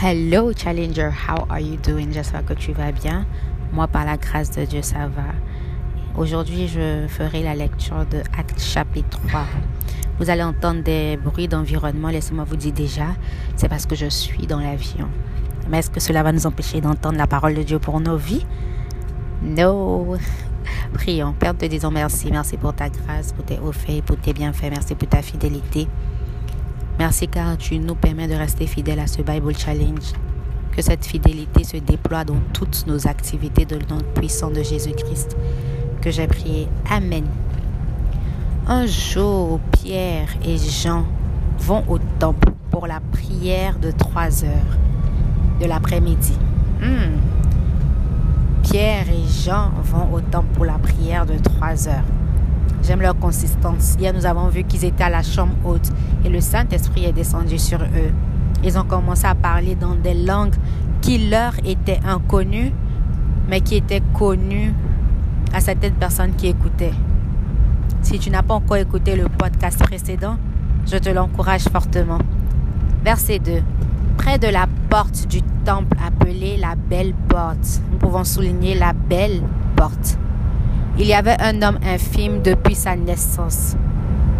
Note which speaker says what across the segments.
Speaker 1: Hello Challenger, how are you doing? J'espère que tu vas bien. Moi, par la grâce de Dieu, ça va. Aujourd'hui, je ferai la lecture de Acte chapitre 3. Vous allez entendre des bruits d'environnement, laissez-moi vous dire déjà, c'est parce que je suis dans l'avion. Mais est-ce que cela va nous empêcher d'entendre la parole de Dieu pour nos vies? No. Prions. Père, te disons merci. Merci pour ta grâce, pour tes hauts faits, pour tes bienfaits. Merci pour ta fidélité. Merci car tu nous permets de rester fidèles à ce Bible Challenge. Que cette fidélité se déploie dans toutes nos activités de nom puissant de Jésus-Christ. Que j'ai prié. Amen. Un jour, Pierre et Jean vont au temple pour la prière de 3 heures de l'après-midi. Hmm. Pierre et Jean vont au temple pour la prière de 3 heures. J'aime leur consistance. Hier, nous avons vu qu'ils étaient à la chambre haute et le Saint-Esprit est descendu sur eux. Ils ont commencé à parler dans des langues qui leur étaient inconnues, mais qui étaient connues à certaines personnes qui écoutaient. Si tu n'as pas encore écouté le podcast précédent, je te l'encourage fortement. Verset 2. Près de la porte du temple appelée la belle porte, nous pouvons souligner la belle porte il y avait un homme infime depuis sa naissance.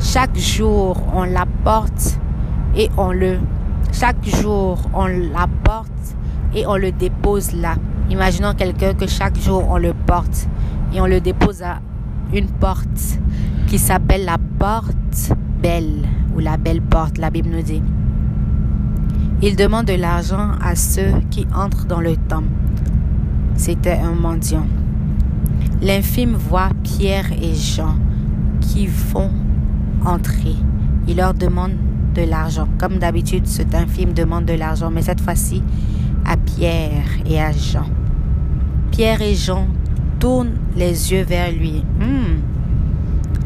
Speaker 1: Chaque jour, on l'apporte et on le... Chaque jour, on l'apporte et on le dépose là. Imaginons quelqu'un que chaque jour, on le porte et on le dépose à une porte qui s'appelle la porte belle ou la belle porte, la Bible nous dit. Il demande de l'argent à ceux qui entrent dans le temple. C'était un mendiant. L'infime voit Pierre et Jean qui vont entrer. Il leur demande de l'argent. Comme d'habitude, cet infime demande de l'argent, mais cette fois-ci à Pierre et à Jean. Pierre et Jean tournent les yeux vers lui. Hmm.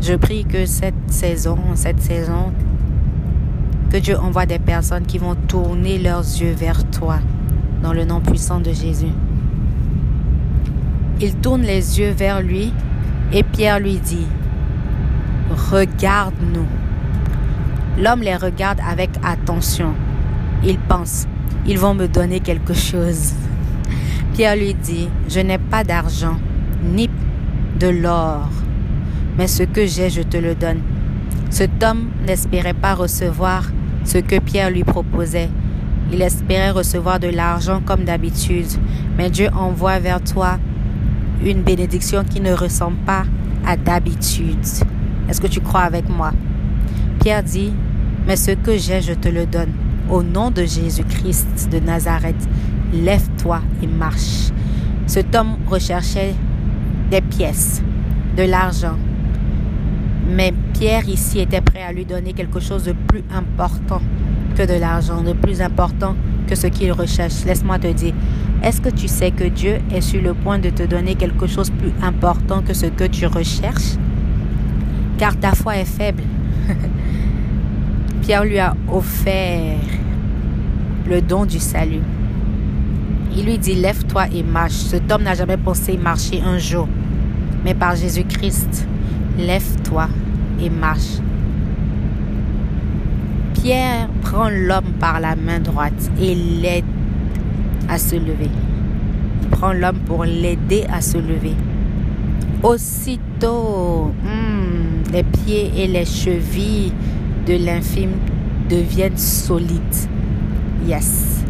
Speaker 1: Je prie que cette saison, cette saison, que Dieu envoie des personnes qui vont tourner leurs yeux vers toi, dans le nom puissant de Jésus. Il tourne les yeux vers lui et Pierre lui dit, Regarde-nous. L'homme les regarde avec attention. Il pense, ils vont me donner quelque chose. Pierre lui dit, Je n'ai pas d'argent, ni de l'or, mais ce que j'ai, je te le donne. Cet homme n'espérait pas recevoir ce que Pierre lui proposait. Il espérait recevoir de l'argent comme d'habitude, mais Dieu envoie vers toi une bénédiction qui ne ressemble pas à d'habitude. Est-ce que tu crois avec moi? Pierre dit, mais ce que j'ai, je te le donne. Au nom de Jésus-Christ de Nazareth, lève-toi et marche. Cet homme recherchait des pièces, de l'argent. Mais Pierre ici était prêt à lui donner quelque chose de plus important que de l'argent, de plus important que ce qu'il recherche. Laisse-moi te dire, est-ce que tu sais que Dieu est sur le point de te donner quelque chose plus important que ce que tu recherches? Car ta foi est faible. Pierre lui a offert le don du salut. Il lui dit, lève-toi et marche. Cet homme n'a jamais pensé marcher un jour. Mais par Jésus-Christ, lève-toi et marche. Pierre prend l'homme par la main droite et l'aide à se lever. Il prend l'homme pour l'aider à se lever. Aussitôt, hmm, les pieds et les chevilles de l'infime deviennent solides. Yes.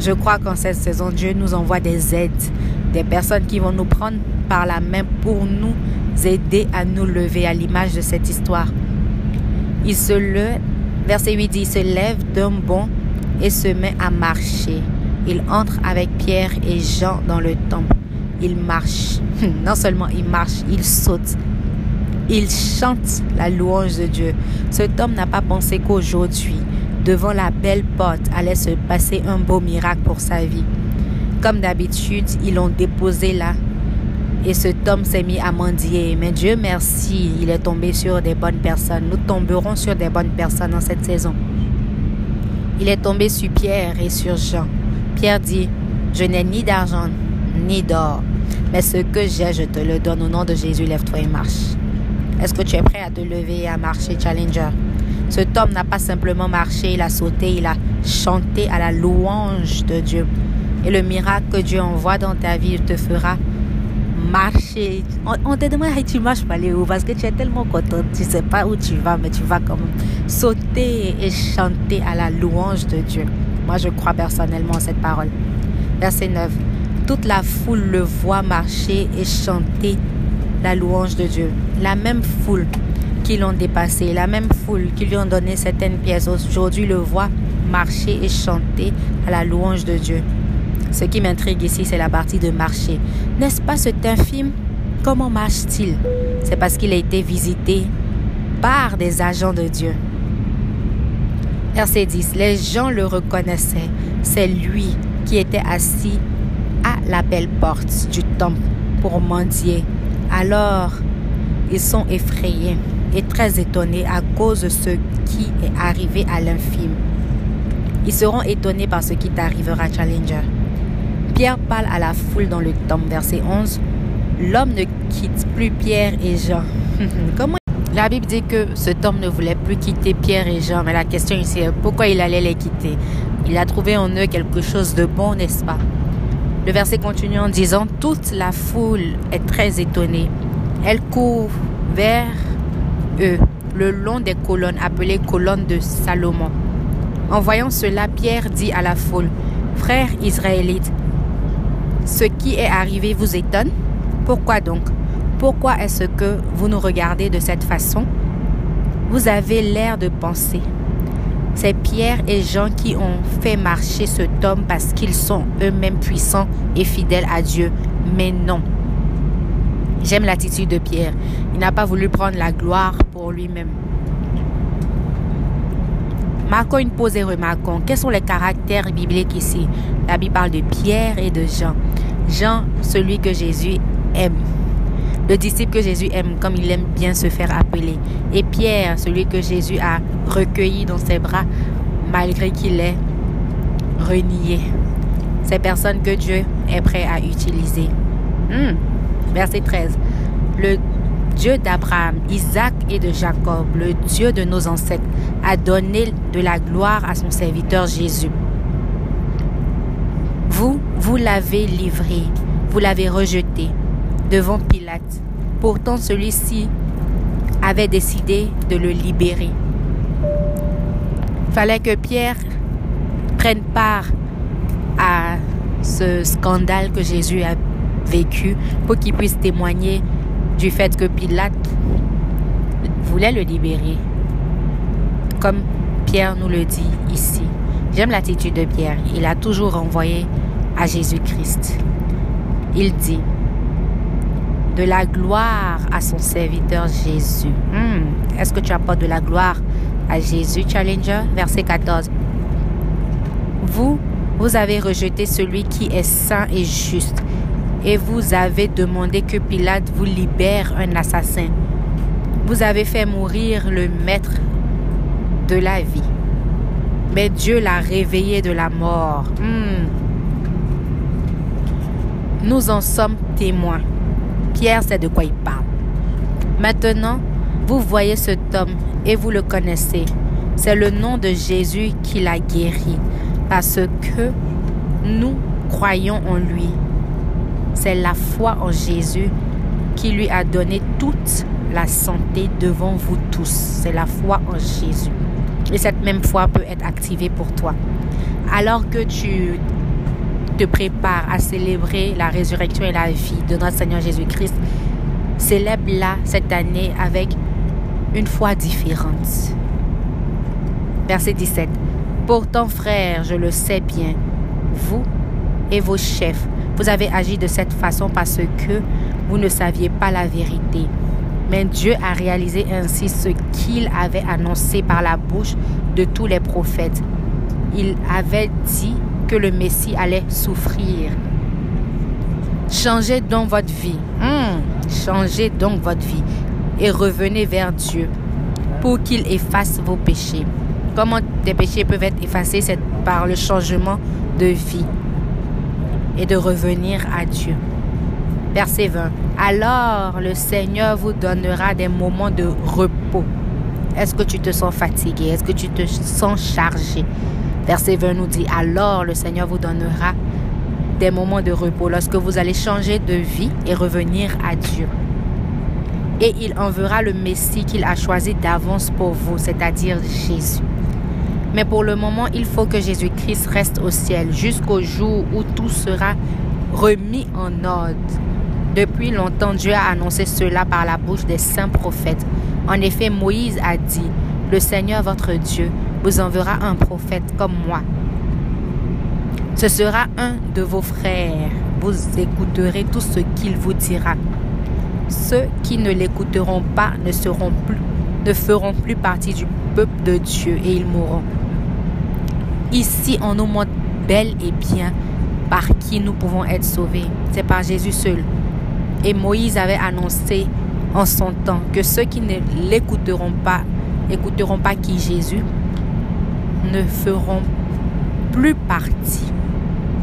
Speaker 1: Je crois qu'en cette saison, Dieu nous envoie des aides, des personnes qui vont nous prendre par la main pour nous aider à nous lever à l'image de cette histoire. Il se lève, verset 8 dit, il se lève d'un bond et se met à marcher. Il entre avec Pierre et Jean dans le temple. Il marche. Non seulement il marche, il saute. Il chante la louange de Dieu. Cet homme n'a pas pensé qu'aujourd'hui, devant la belle porte, allait se passer un beau miracle pour sa vie. Comme d'habitude, ils l'ont déposé là. Et cet homme s'est mis à mendier. Mais Dieu merci, il est tombé sur des bonnes personnes. Nous tomberons sur des bonnes personnes dans cette saison. Il est tombé sur Pierre et sur Jean. Pierre dit, je n'ai ni d'argent ni d'or, mais ce que j'ai, je te le donne au nom de Jésus, lève-toi et marche. Est-ce que tu es prêt à te lever et à marcher, Challenger? Cet homme n'a pas simplement marché, il a sauté, il a chanter à la louange de Dieu. Et le miracle que Dieu envoie dans ta vie te fera marcher. On, te demande, tu marches pas aller où Parce que tu es tellement content, tu sais pas où tu vas, mais tu vas comme sauter et chanter à la louange de Dieu. Moi, je crois personnellement à cette parole. Verset 9. Toute la foule le voit marcher et chanter la louange de Dieu. La même foule qui l'ont dépassé, la même foule qui lui ont donné certaines pièces, aujourd'hui le voit marcher et chanter à la louange de Dieu. Ce qui m'intrigue ici, c'est la partie de marcher. N'est-ce pas cet infime? Comment marche-t-il? C'est parce qu'il a été visité par des agents de Dieu. Verset 10. Les gens le reconnaissaient. C'est lui qui était assis à la belle porte du temple pour mendier. Alors, ils sont effrayés et très étonnés à cause de ce qui est arrivé à l'infime. Ils seront étonnés par ce qui t'arrivera, Challenger. Pierre parle à la foule dans le temple, verset 11. L'homme ne quitte plus Pierre et Jean. Comment? La Bible dit que cet homme ne voulait plus quitter Pierre et Jean, mais la question ici est pourquoi il allait les quitter? Il a trouvé en eux quelque chose de bon, n'est-ce pas? Le verset continue en disant Toute la foule est très étonnée. Elle court vers eux le long des colonnes appelées colonnes de Salomon. En voyant cela, Pierre dit à la foule Frères israélites, ce qui est arrivé vous étonne? Pourquoi donc? Pourquoi est-ce que vous nous regardez de cette façon? Vous avez l'air de penser. C'est Pierre et Jean qui ont fait marcher cet homme parce qu'ils sont eux-mêmes puissants et fidèles à Dieu. Mais non. J'aime l'attitude de Pierre. Il n'a pas voulu prendre la gloire pour lui-même. Marquons une pause et remarquons quels sont les caractères bibliques ici. La Bible parle de Pierre et de Jean. Jean, celui que Jésus aime. Le disciple que Jésus aime, comme il aime bien se faire appeler. Et Pierre, celui que Jésus a recueilli dans ses bras, malgré qu'il ait renié. Ces personnes que Dieu est prêt à utiliser. Hmm. Verset 13. Le Dieu d'Abraham, Isaac et de Jacob, le Dieu de nos ancêtres, a donné de la gloire à son serviteur Jésus. Vous, vous l'avez livré, vous l'avez rejeté devant Pilate. Pourtant, celui-ci avait décidé de le libérer. Fallait que Pierre prenne part à ce scandale que Jésus a vécu pour qu'il puisse témoigner du fait que Pilate voulait le libérer. Comme Pierre nous le dit ici. J'aime l'attitude de Pierre. Il a toujours renvoyé à Jésus-Christ. Il dit, de la gloire à son serviteur Jésus. Hmm. Est-ce que tu apportes de la gloire à Jésus, Challenger? Verset 14. Vous, vous avez rejeté celui qui est saint et juste et vous avez demandé que Pilate vous libère un assassin. Vous avez fait mourir le maître de la vie. Mais Dieu l'a réveillé de la mort. Hmm. Nous en sommes témoins. Pierre sait de quoi il parle. Maintenant, vous voyez cet homme et vous le connaissez. C'est le nom de Jésus qui l'a guéri parce que nous croyons en lui. C'est la foi en Jésus qui lui a donné toute la santé devant vous tous. C'est la foi en Jésus. Et cette même foi peut être activée pour toi. Alors que tu te prépares à célébrer la résurrection et la vie de notre Seigneur Jésus-Christ, célèbre-la cette année avec une foi différente. Verset 17. Pourtant, frère, je le sais bien, vous et vos chefs vous avez agi de cette façon parce que vous ne saviez pas la vérité. Mais Dieu a réalisé ainsi ce qu'il avait annoncé par la bouche de tous les prophètes. Il avait dit que le Messie allait souffrir. Changez donc votre vie. Hmm. changez donc votre vie et revenez vers Dieu pour qu'il efface vos péchés. Comment des péchés peuvent être effacés? C'est par le changement de vie et de revenir à Dieu. Verset 20. Alors le Seigneur vous donnera des moments de repos. Est-ce que tu te sens fatigué? Est-ce que tu te sens chargé? Verset 20 nous dit, alors le Seigneur vous donnera des moments de repos lorsque vous allez changer de vie et revenir à Dieu. Et il enverra le Messie qu'il a choisi d'avance pour vous, c'est-à-dire Jésus. Mais pour le moment, il faut que Jésus-Christ reste au ciel jusqu'au jour où tout sera remis en ordre. Depuis longtemps, Dieu a annoncé cela par la bouche des saints prophètes. En effet, Moïse a dit, le Seigneur votre Dieu vous enverra un prophète comme moi. Ce sera un de vos frères. Vous écouterez tout ce qu'il vous dira. Ceux qui ne l'écouteront pas ne seront plus, ne feront plus partie du peuple de Dieu et ils mourront. Ici, on nous montre bel et bien par qui nous pouvons être sauvés. C'est par Jésus seul. Et Moïse avait annoncé en son temps que ceux qui ne l'écouteront pas, écouteront pas qui Jésus, ne feront plus partie.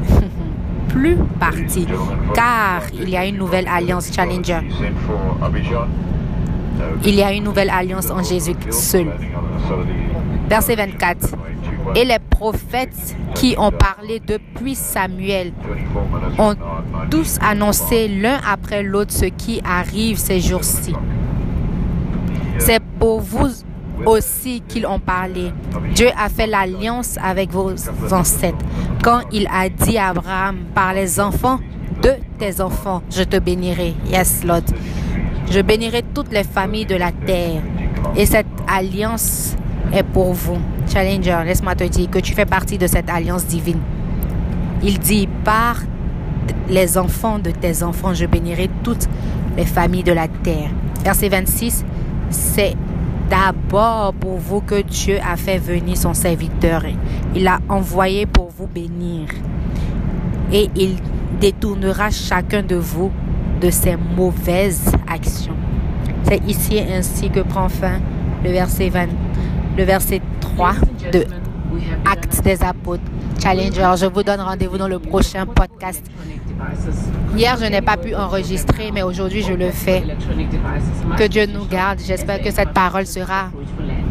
Speaker 1: plus partie. Car il y a une nouvelle alliance Challenger. Il y a une nouvelle alliance en Jésus seul. Verset 24. Et les prophètes qui ont parlé depuis Samuel ont tous annoncé l'un après l'autre ce qui arrive ces jours-ci. C'est pour vous aussi qu'ils ont parlé. Dieu a fait l'alliance avec vos ancêtres quand il a dit à Abraham, par les enfants de tes enfants, je te bénirai. Yes, Lord. Je bénirai toutes les familles de la terre. Et cette alliance est pour vous. Challenger, laisse-moi te dire que tu fais partie de cette alliance divine. Il dit, par les enfants de tes enfants, je bénirai toutes les familles de la terre. Verset 26, c'est d'abord pour vous que Dieu a fait venir son serviteur. Il l'a envoyé pour vous bénir. Et il détournera chacun de vous de ses mauvaises actions. C'est ici ainsi que prend fin le verset 20, le verset 3 de Actes des Apôtres. Challenger, je vous donne rendez-vous dans le prochain podcast. Hier, je n'ai pas pu enregistrer, mais aujourd'hui, je le fais. Que Dieu nous garde. J'espère que cette parole sera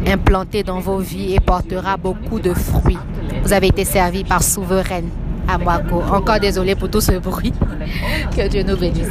Speaker 1: implantée dans vos vies et portera beaucoup de fruits. Vous avez été servi par Souveraine à Moaco. Encore désolé pour tout ce bruit. Que Dieu nous bénisse.